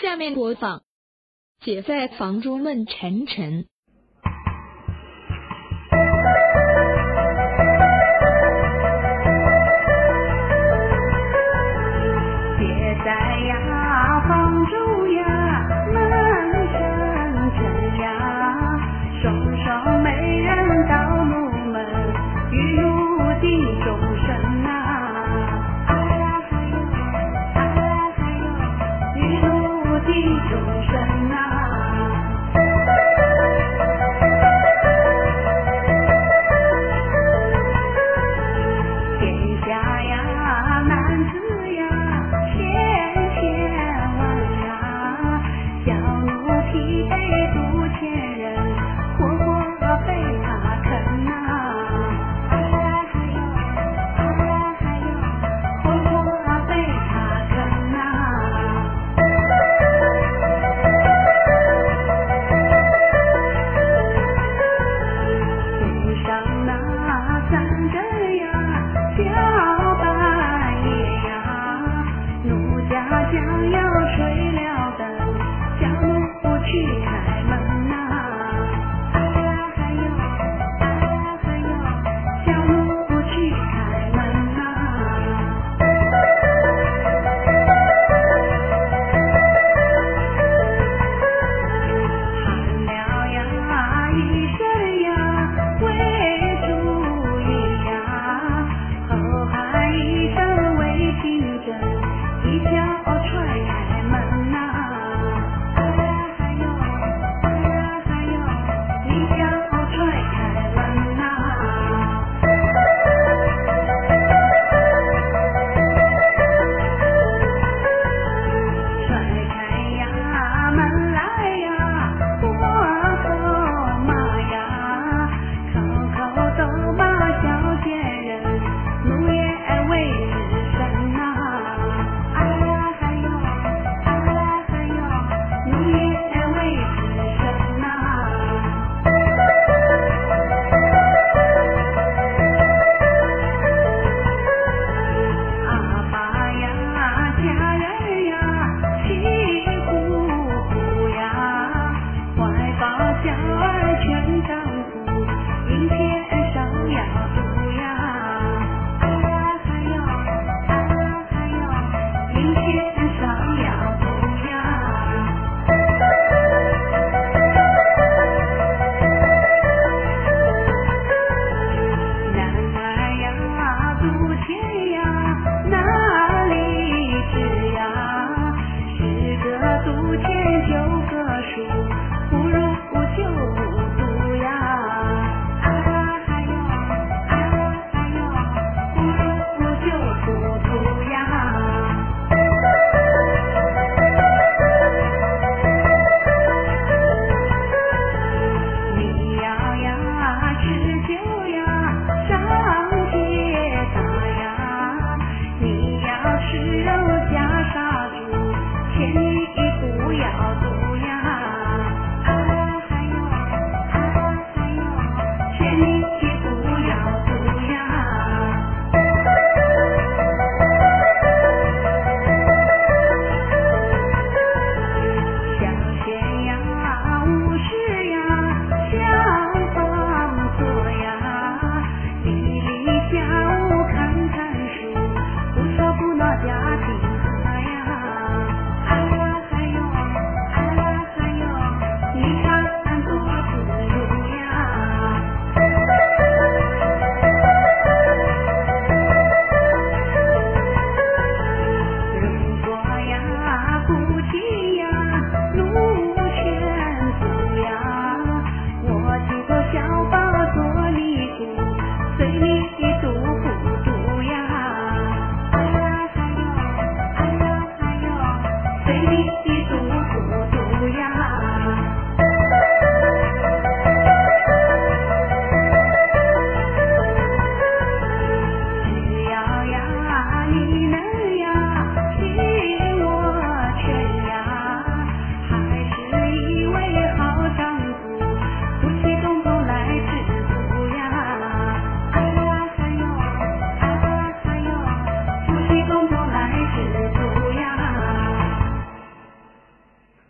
下面播放姐在房中问晨晨